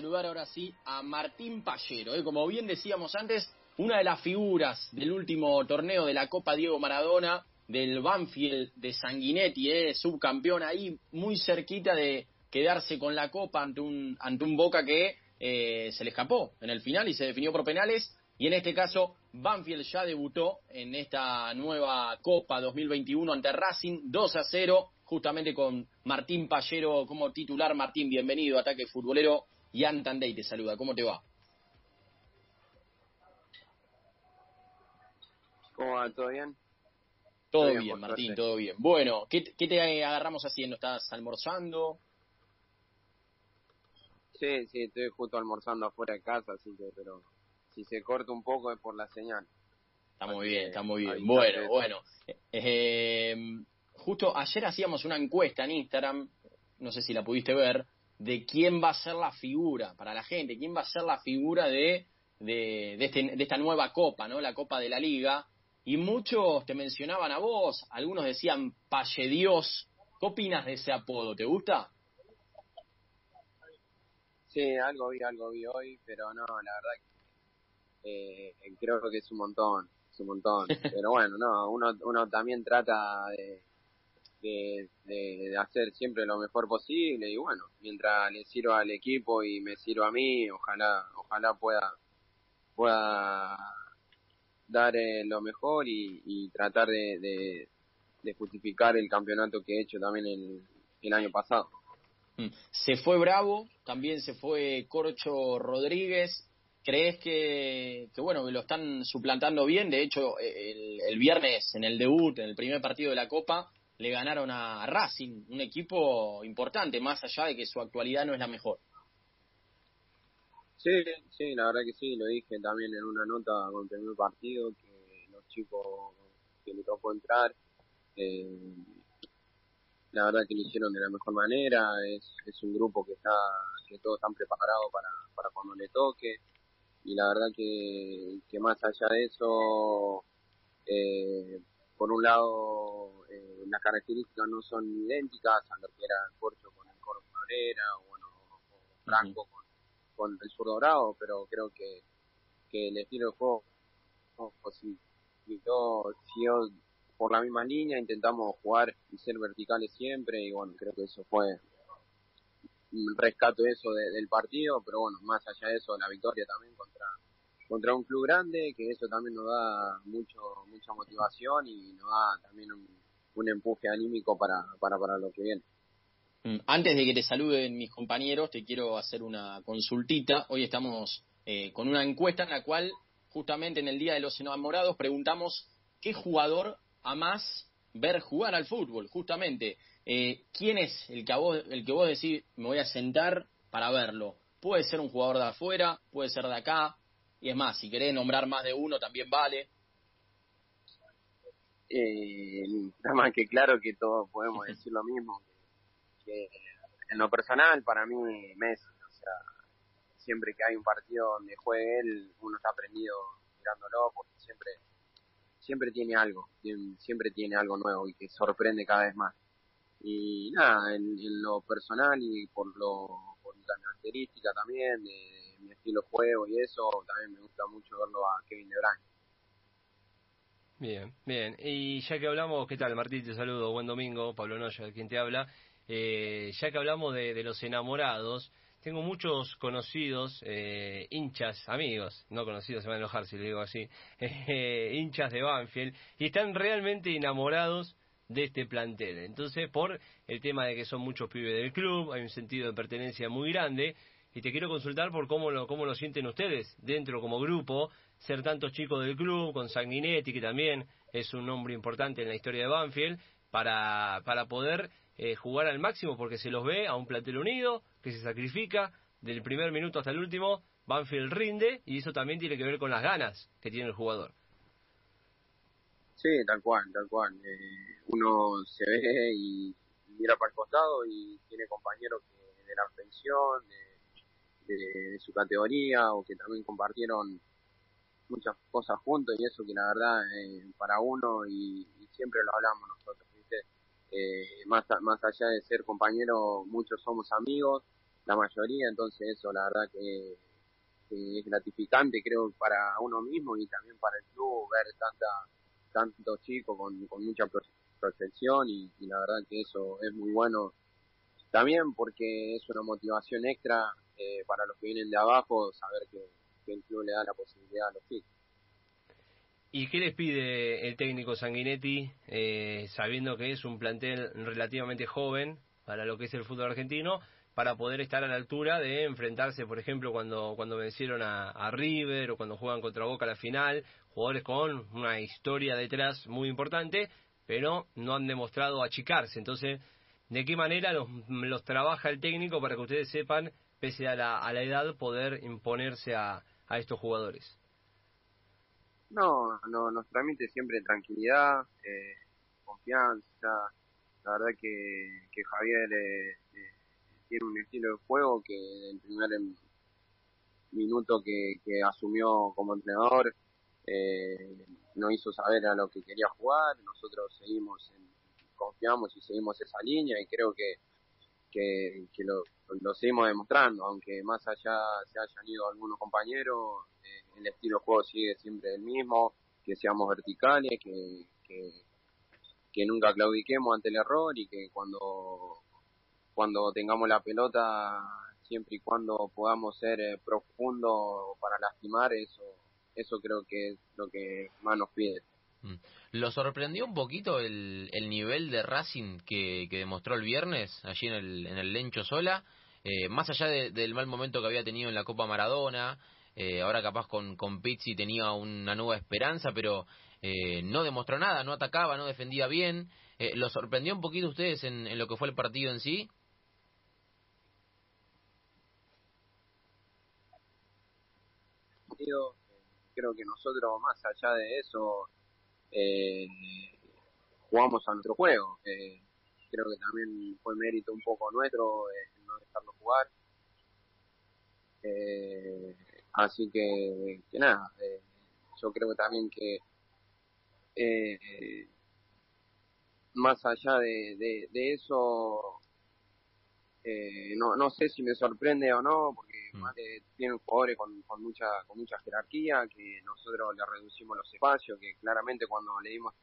saludar ahora sí a Martín Pallero. ¿eh? Como bien decíamos antes, una de las figuras del último torneo de la Copa Diego Maradona, del Banfield de Sanguinetti, ¿eh? subcampeón ahí, muy cerquita de quedarse con la Copa ante un, ante un Boca que eh, se le escapó en el final y se definió por penales. Y en este caso, Banfield ya debutó en esta nueva Copa 2021 ante Racing 2 a 0 justamente con Martín Pallero como titular. Martín, bienvenido Ataque Futbolero. Y Tandey te saluda. ¿Cómo te va? ¿Cómo va? ¿Todo bien? Todo, bien, Martín, todo bien. Bueno, ¿qué, te agarramos haciendo? ¿Estás almorzando? Sí, sí, estoy justo almorzando afuera de casa, así que, pero si se corta un poco es por la señal. Está muy bien, está muy bien. Bueno, bueno. Eh, justo ayer hacíamos una encuesta en Instagram, no sé si la pudiste ver, de quién va a ser la figura para la gente, quién va a ser la figura de, de, de, este, de esta nueva copa, ¿no? La Copa de la Liga. Y muchos te mencionaban a vos, algunos decían Palle Dios. ¿Qué opinas de ese apodo? ¿Te gusta? Sí, algo vi, algo vi hoy, pero no, la verdad eh, creo que es un montón, es un montón. Pero bueno, no, uno, uno también trata de, de, hacer siempre lo mejor posible y bueno, mientras le sirva al equipo y me sirva a mí, ojalá, ojalá pueda, pueda dar eh, lo mejor y, tratar de, de, justificar el campeonato que he hecho también el, año pasado. Mm. Se fue Bravo, también se fue Corcho Rodríguez. ¿Crees que, que bueno, lo están suplantando bien? De hecho, el, el viernes en el debut, en el primer partido de la Copa, le ganaron a Racing, un equipo importante, más allá de que su actualidad no es la mejor. Sí, sí, la verdad que sí, lo dije también en una nota con el primer partido, que los chicos que le tocó entrar, eh, la verdad que lo hicieron de la mejor manera, es, es un grupo que está, que todos están preparados para, para cuando le toque, y la verdad que, que más allá de eso, eh, por un lado, eh, las características no son idénticas a lo que era el Corcho con el Coro Cabrera o, bueno, Franco con, con, el Sur Dorado, pero creo que, que el estilo de juego yo siguió por la misma línea, intentamos jugar y ser verticales siempre y bueno, creo que eso fue un rescato eso del partido, pero bueno, más allá de eso, la victoria también contra contra un club grande, que eso también nos da mucho mucha motivación y nos da también un, empuje anímico para, para, para lo que viene. Mm, antes de que te saluden mis compañeros, te quiero hacer una consultita. Hoy estamos eh, con una encuesta en la cual, justamente en el Día de los Enamorados, preguntamos qué jugador a más ver jugar al fútbol. Justamente, eh, ¿quién es el que, vos, el que vos decís me voy a sentar para verlo? Puede ser un jugador de afuera, puede ser de acá, y es más, si querés nombrar más de uno también vale. Eh, nada más que claro que todos podemos decir lo mismo. Que en lo personal, para mí, Messi, o sea, siempre que hay un partido donde juegue él, uno está aprendido mirándolo porque siempre siempre tiene algo, siempre tiene algo nuevo y que sorprende cada vez más. Y nada, en, lo personal y por lo por la característica también de, mi estilo de juego y eso, también me gusta mucho verlo a Kevin De Bien, bien. Y ya que hablamos, ¿qué tal Martín? Te saludo, buen domingo, Pablo Noya, quien te habla. Eh, ya que hablamos de, los enamorados, tengo muchos conocidos, eh, hinchas, amigos, no conocidos, se van a enojar si le digo así, eh, hinchas de Banfield, y están realmente enamorados de este plantel. Entonces, por el tema de que son muchos pibes del club, hay un sentido de pertenencia muy grande, y te quiero consultar por cómo lo, cómo lo sienten ustedes dentro como grupo, ser tantos chicos del club, con Sanguinetti, que también es un nombre importante en la historia de Banfield, para, para poder eh, jugar al máximo, porque se los ve a un plantel unido, que se sacrifica, del primer minuto hasta el último, Banfield rinde, y eso también tiene que ver con las ganas que tiene el jugador. Sí, tal cual, tal cual. Eh, uno se ve y mira para el costado y tiene compañeros que de la pensión, de de, su categoría o que también compartieron muchas cosas juntos y eso que la verdad eh, para uno y, siempre lo hablamos nosotros, ¿viste? Eh, más, más allá de ser compañeros, muchos somos amigos, la mayoría, entonces eso la verdad que, es gratificante creo para uno mismo y también para el club ver tanta tantos chicos con, con mucha proyección y, la verdad que eso es muy bueno también porque es una motivación extra eh, para los que vienen de abajo saber que, que el club le da la posibilidad a los chicos. ¿Y qué les pide el técnico Sanguinetti, eh, sabiendo que es un plantel relativamente joven para lo que es el fútbol argentino, para poder estar a la altura de enfrentarse, por ejemplo, cuando, cuando vencieron a, River o cuando juegan contra Boca a la final, jugadores con una historia detrás muy importante, pero no han demostrado achicarse. Entonces, ¿de qué manera los, los trabaja el técnico para que ustedes sepan, pese a la, a la edad, poder imponerse a, a estos jugadores? No, no, nos transmite siempre tranquilidad, eh, confianza. La verdad que, que Javier eh, eh, tiene un estilo de juego que el primer minuto que, que asumió como entrenador eh, nos hizo saber a lo que quería jugar. Nosotros seguimos, confiamos y seguimos esa línea y creo que, que, lo, lo seguimos demostrando, aunque más allá se hayan ido algunos compañeros, eh, el estilo de juego sigue siempre el mismo, que seamos verticales, que, que, nunca claudiquemos ante el error y que cuando, cuando tengamos la pelota, siempre y cuando podamos ser eh, profundo para lastimar, eso, eso creo que es lo que más nos pide. Mm. ¿Lo sorprendió un poquito el, el nivel de Racing que, que demostró el viernes allí en el, en el Lencho Sola? Eh, más allá del mal momento que había tenido en la Copa Maradona, eh, ahora capaz con, con Pizzi tenía una nueva esperanza, pero eh, no demostró nada, no atacaba, no defendía bien. ¿Lo sorprendió un poquito ustedes en, en, lo que fue el partido en sí? Creo que nosotros, más allá de eso, jugamos a nuestro juego. creo que también fue mérito un poco nuestro no dejarlo jugar. Eh, así que, que nada, eh, yo creo también que eh, más allá de, de, eso, eh, no, no sé si me sorprende o no, porque mm. tienen jugadores con, con, mucha con mucha jerarquía, que nosotros le reducimos los espacios, que claramente cuando le dimos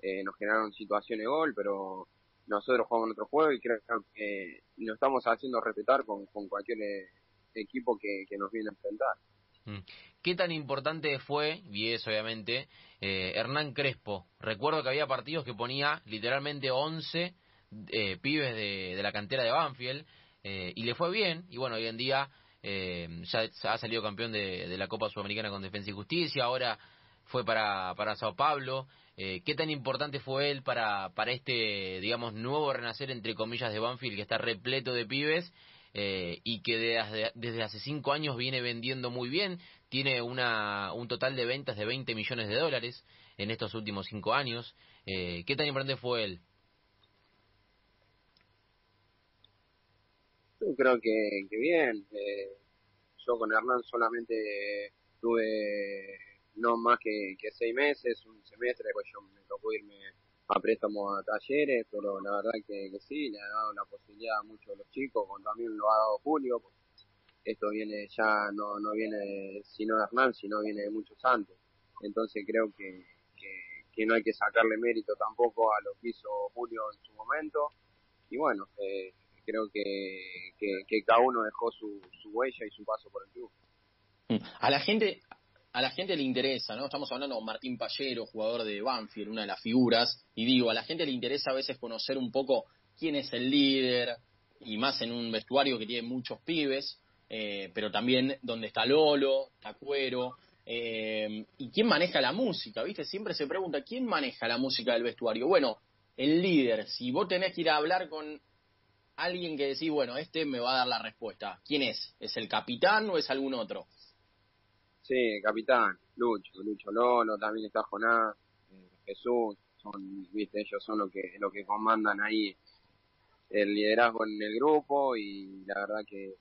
eh, nos generaron situaciones de gol, pero nosotros jugamos otro juego y creo que lo estamos haciendo respetar con, cualquier eh, equipo que, nos viene a enfrentar. Mm. ¿Qué tan importante fue, y es obviamente, eh, Hernán Crespo? Recuerdo que había partidos que ponía literalmente 11 eh, pibes de, la cantera de Banfield y le fue bien, y bueno, hoy en día ya, ha salido campeón de, de, la Copa Sudamericana con Defensa y Justicia, ahora fue para, para Sao Paulo. Eh, ¿Qué tan importante fue él para, para este, digamos, nuevo renacer, entre comillas, de Banfield, que está repleto de pibes eh, y que desde, hace cinco años viene vendiendo muy bien? Tiene una, un total de ventas de 20 millones de dólares en estos últimos cinco años. Eh, ¿Qué tan importante fue él? Yo creo que, que bien. yo con Hernán solamente tuve no más que, que seis meses, un semestre, pues yo me tocó irme a préstamo a talleres, pero la verdad que, que sí, le ha dado la posibilidad a muchos de los chicos, como también lo ha dado Julio, pues esto viene ya, no, no viene sino de Hernán, sino viene de muchos antes. Entonces creo que, que, no hay que sacarle mérito tampoco a lo que hizo Julio en su momento. Y bueno, eh, creo que, que, cada uno dejó su, su huella y su paso por el club. A la gente, a la gente le interesa, ¿no? Estamos hablando con Martín Pallero, jugador de Banfield, una de las figuras, y digo, a la gente le interesa a veces conocer un poco quién es el líder, y más en un vestuario que tiene muchos pibes, eh, pero también dónde está Lolo, Tacuero, eh, y quién maneja la música, ¿viste? Siempre se pregunta, ¿quién maneja la música del vestuario? Bueno, el líder, si vos tenés que ir a hablar con alguien que decís, bueno, este me va a dar la respuesta, ¿quién es? ¿Es el capitán o es algún otro? Sí, capitán, Lucho, Lucho Lolo, también está Jonás, eh, Jesús, son, viste, ellos son los que, lo que comandan ahí el liderazgo en el grupo y la verdad que,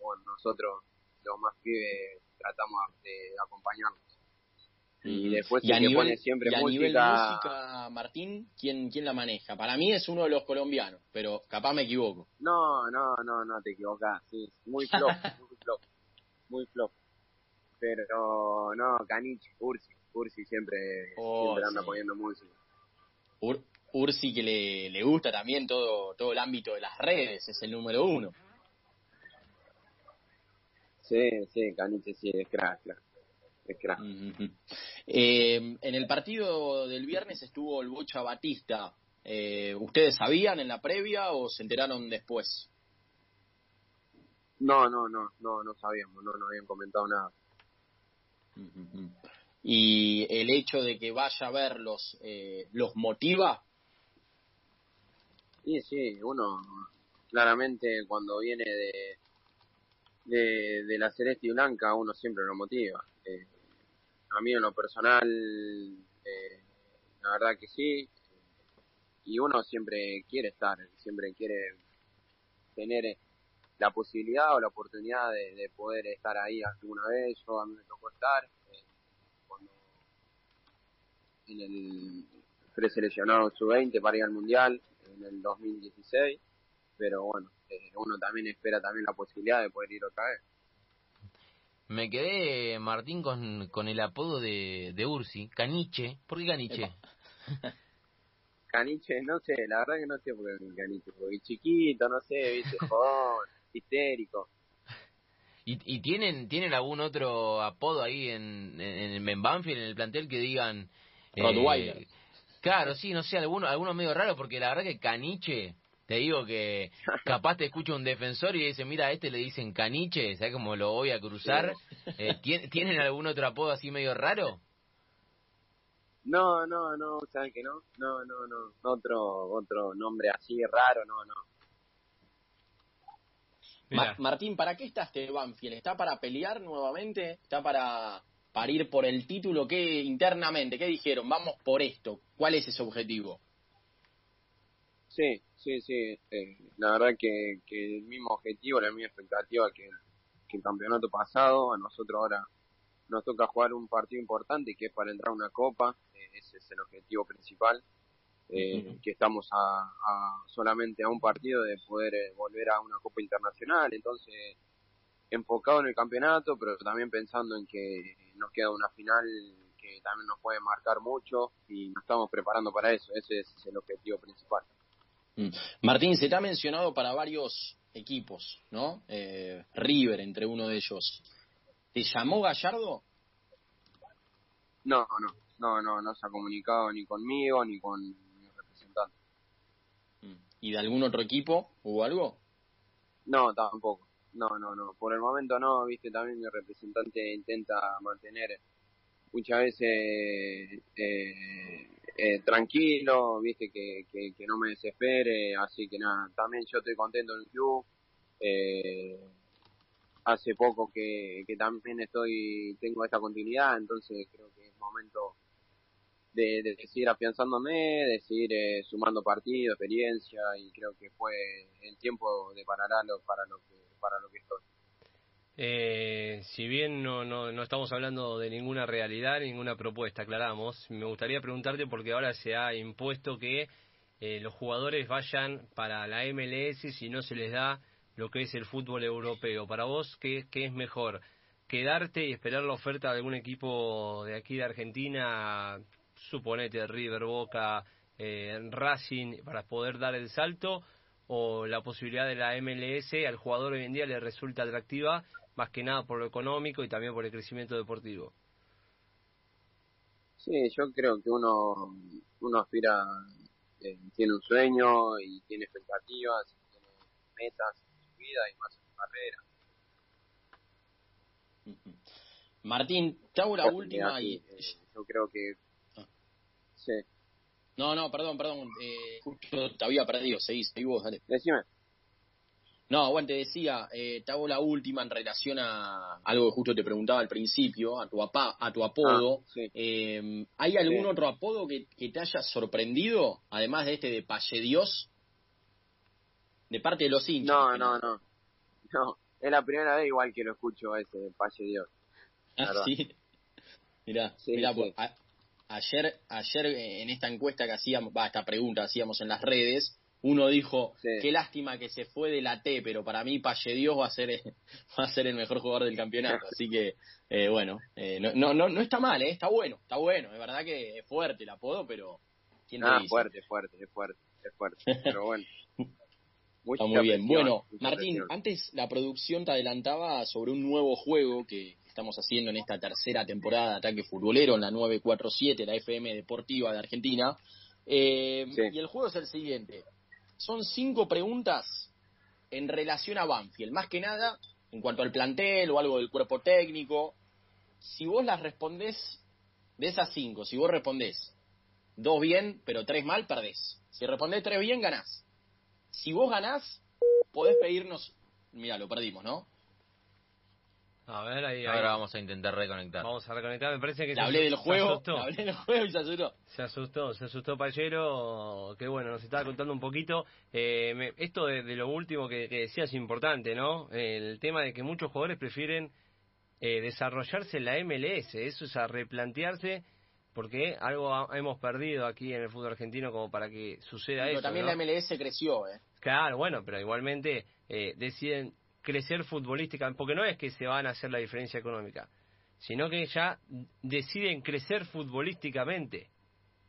bueno, nosotros los más pibes tratamos de acompañarlos. Y después y a, nivel, pone siempre y a música, nivel música, Martín, ¿quién, ¿quién la maneja? Para mí es uno de los colombianos, pero capaz me equivoco. No, no, no, no te equivocás. Sí, muy flop, muy flop, muy flop. Pero no, Caniche, Ursi, Ursi siempre, Oh, siempre anda sí. poniendo música. Ur- Ursi que le, le gusta también todo, todo el ámbito de las redes, es el número uno. Sí, sí, Caniche sí, es crack, crack. Crack. Eh, en el partido del viernes estuvo el Bocha Batista. Eh, ¿Ustedes sabían en la previa o se enteraron después? No, no, no, no, no sabíamos, no, no habían comentado nada. Y el hecho de que vaya a verlos, eh, ¿los motiva? Sí, sí, uno claramente cuando viene de, de, de la celeste y blanca uno siempre lo motiva. Eh, a mí en lo personal, eh, la verdad que sí. Y uno siempre quiere estar, siempre quiere tener la posibilidad o la oportunidad de, de poder estar ahí alguna vez. Yo a mí me tocó estar eh, cuando en el preseleccionado sub-20 para ir al mundial en el 2016, pero bueno, eh, uno también espera también la posibilidad de poder ir otra vez. Me quedé, Martín, con, con el apodo de, de Ursi, Caniche. ¿Por qué Caniche? Caniche, no sé, la verdad que no sé por qué Caniche, porque chiquito, no sé, viste, jodón, histérico. ¿Y, y tienen tienen algún otro apodo ahí en, en, en Banfield, en el plantel, que digan... eh, Rottweiler. claro, sí, no sé, alguno, alguno medio raro, porque la verdad que Caniche, te digo que capaz te escucha un defensor y dice, mira, a este le dicen Caniche, ¿sabes cómo lo voy a cruzar? Eh, ¿tien- ¿Tienen algún otro apodo así medio raro? No, no, no, ¿sabes que no? No, no, no, otro, otro nombre así raro, no, no. Martín, ¿para qué está este Banfield? ¿Está para pelear nuevamente? ¿Está para, para ir por el título? ¿Qué internamente? ¿Qué dijeron? Vamos por esto. ¿Cuál es ese objetivo? Sí, sí, sí. eh, la verdad que, que el mismo objetivo, la misma expectativa que, que el campeonato pasado. A nosotros ahora nos toca jugar un partido importante que es para entrar a una copa. eh, ese es el objetivo principal. eh. Que estamos a, a solamente a un partido de poder eh, volver a una copa internacional. Entonces, enfocado en el campeonato, pero también pensando en que nos queda una final que también nos puede marcar mucho y nos estamos preparando para eso. Ese es el objetivo principal. Mm. Martín, se te ha mencionado para varios equipos, ¿no? Eh, River, entre uno de ellos. ¿Te llamó Gallardo? No, no, no, no, no se ha comunicado ni conmigo ni con mi representante. Mm. ¿Y de algún otro equipo? ¿Hubo algo? No, tampoco. No, no, no. Por el momento no, viste, también mi representante intenta mantener muchas veces eh, eh, tranquilo, viste, que, que, que no me desespere, así que nada, también yo estoy contento en el club. Eh, hace poco que, que también estoy, tengo esta continuidad, entonces creo que es momento de, de seguir afianzándome, de seguir eh, sumando partidos, experiencia, y creo que fue el tiempo de pararlo para lo para lo que estoy. Eh, si bien no, no, no estamos hablando de ninguna realidad, ninguna propuesta, aclaramos, me gustaría preguntarte porque ahora se ha impuesto que eh, los jugadores vayan para la MLS si no se les da lo que es el fútbol europeo. Para vos, ¿qué, qué es mejor? ¿Quedarte y esperar la oferta de algún equipo de aquí de Argentina, suponete River, Boca, eh, Racing, para poder dar el salto? ¿O la posibilidad de la MLS al jugador hoy en día le resulta atractiva más que nada por lo económico y también por el crecimiento deportivo. Sí, yo creo que uno, uno aspira, eh, tiene un sueño y tiene expectativas, y tiene metas en su vida y más en su carrera. Martín, te hago la última y... eh, yo creo que... Ah. Sí, No, no, perdón, perdón. Eh, justo te había perdido. Seguí, seguí vos, dale. decime. No, bueno, te decía, eh, te hago la última en relación a algo que justo te preguntaba al principio, a tu, apa, a tu apodo. Ah, sí. Eh, ¿Hay algún Sí. otro apodo que, que te haya sorprendido, además de este de Paye Dios? De parte de los hinchas. No, que no, no. No, es la primera vez igual que lo escucho ese Pache Dios. Ah, verdad. sí. Mirá, Sí, mirá, pues, a- ayer, ayer eh, en esta encuesta que hacíamos, va, esta pregunta hacíamos en las redes, uno dijo, Sí. qué lástima que se fue de la T, pero para mí Palle Dios va a ser, va a ser el mejor jugador del campeonato. Así que, eh, bueno, eh, no, no, no, no está mal, eh, está bueno, está bueno. Es verdad que es fuerte el apodo, pero ¿quién te Ah, dice? fuerte, fuerte, es fuerte, es fuerte. Pero bueno. Mucha Está muy bien. Bueno, Martín, antes la producción te adelantaba sobre un nuevo juego que estamos haciendo en esta tercera temporada de Ataque Futbolero en la 947, la FM Deportiva de Argentina. Eh, Sí. Y el juego es el siguiente. Son cinco preguntas en relación a Banfield. Más que nada, en cuanto al plantel o algo del cuerpo técnico. Si vos las respondés, de esas cinco, si vos respondés dos bien, pero tres mal, perdés. Si respondés tres bien, ganás. Si vos ganás, podés pedirnos. Mira, lo perdimos, ¿no? A ver, ahí, ahí. Ahora vamos a intentar reconectar. Vamos a reconectar. Me parece que Le se hablé del juego, asustó. le hablé del juego y se asustó. Se asustó, se asustó Payero, que bueno, nos estaba contando un poquito. Eh, me- esto de, de lo último que, que decía es importante, ¿no? El tema de que muchos jugadores prefieren eh, desarrollarse en la MLS, eso es a replantearse, porque algo ha- hemos perdido aquí en el fútbol argentino como para que suceda Pero eso. también ¿no? la MLS creció, ¿eh? Claro, bueno, pero igualmente eh, deciden crecer futbolísticamente, porque no es que se van a hacer la diferencia económica, sino que ya deciden crecer futbolísticamente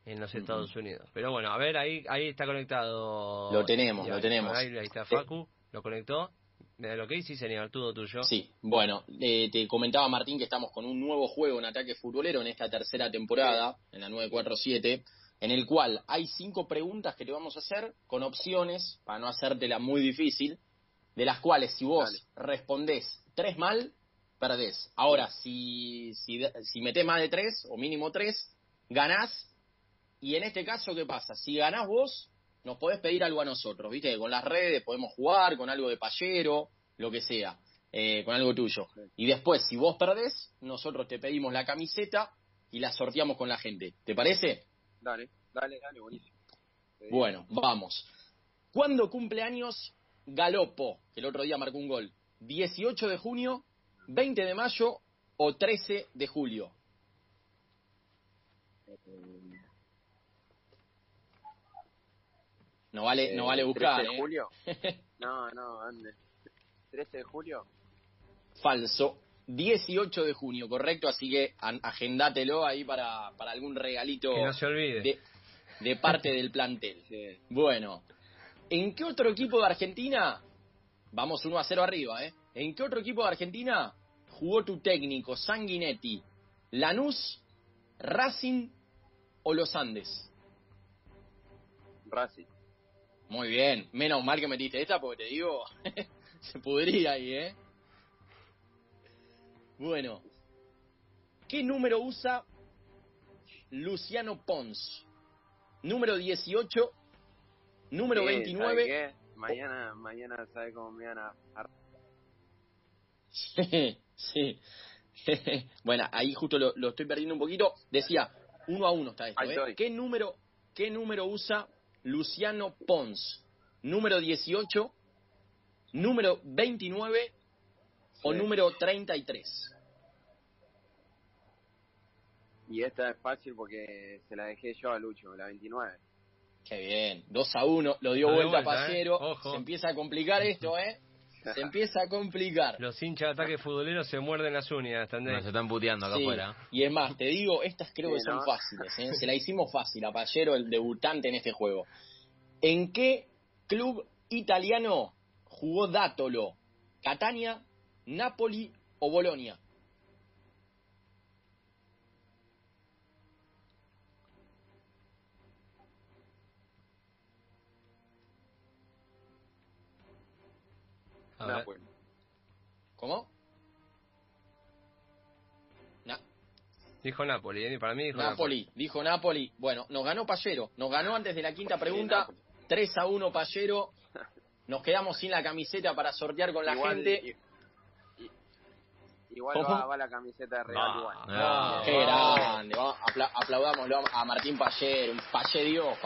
en los Estados Unidos. Pero bueno, a ver, ahí ahí está conectado. Lo tenemos, lo tenemos. Ahí, ahí está Facu, lo conectó. ¿De lo que sí, señor? Todo tuyo. Sí, bueno, eh, te comentaba Martín que estamos con un nuevo juego en ataque futbolero en esta tercera temporada, en la 947, en el cual hay cinco preguntas que te vamos a hacer con opciones, para no hacértela muy difícil, de las cuales si vos respondés tres mal, perdés. Ahora, si, si, si metés más de tres, o mínimo tres, ganás. Y en este caso, ¿qué pasa? Si ganás vos, nos podés pedir algo a nosotros, ¿viste? Con las redes podemos jugar, con algo de payero, lo que sea, eh, con algo tuyo. Y después, si vos perdés, nosotros te pedimos la camiseta y la sorteamos con la gente. ¿Te parece? Dale, dale, dale, buenísimo. Bueno, vamos. ¿Cuándo cumple años Galopo? Que el otro día marcó un gol. ¿18 de junio, 20 de mayo o 13 de julio? No vale, no eh, vale buscar, 13 de ¿eh? julio? No, no, ande. 13 de julio. Falso. 18 de junio, correcto, así que agendátelo ahí para, para algún regalito Que no se olvide. de, de parte del plantel. Sí. Bueno, ¿en qué otro equipo de Argentina? Vamos 1 a 0 arriba, ¿eh? ¿En qué otro equipo de Argentina jugó tu técnico Sanguinetti? ¿Lanús, Racing o los Andes? Racing. Muy bien, menos mal que metiste esta porque te digo, se pudría ahí, ¿eh? Bueno, ¿qué número usa Luciano Pons? Número 18, número Sí, ¿sabe 29. qué? Mañana, mañana, ¿sabe cómo me van a... a- sí. bueno, ahí justo lo, lo estoy perdiendo un poquito. Decía, uno a uno está esto, ¿eh? ¿Qué número, ¿Qué número usa Luciano Pons? ¿Número 18, número 29 o Sí. número 33? Y esta es fácil porque se la dejé yo a Lucho, la 29. Qué bien, 2 a 1, lo dio vuelta, vuelta, ¿eh? Se empieza a complicar esto, ¿eh? Se empieza a complicar. Los hinchas de ataque futbolero se muerden las uñas, ¿entendés? Nos están puteando acá Sí, afuera. Y es más, te digo, estas creo Sí, que son ¿no? fáciles. ¿eh? Se la hicimos fácil a Pallero, el debutante en este juego. ¿En qué club italiano jugó Dátolo? ¿Catania, Napoli o Bolonia? A ver. Napoli. ¿Cómo? Dijo Napoli, ¿eh? para mí dijo Napoli, dijo Napoli. Bueno, nos ganó Pallero. Nos ganó antes de la quinta pregunta. Napoli. 3 a 1 Pallero. Nos quedamos sin la camiseta para sortear con la Igual- gente. i- igual va, va la camiseta de Real igual. Ah, Qué grande. Apla- aplaudámoslo a Martín Payer, un Payer Dios, papá.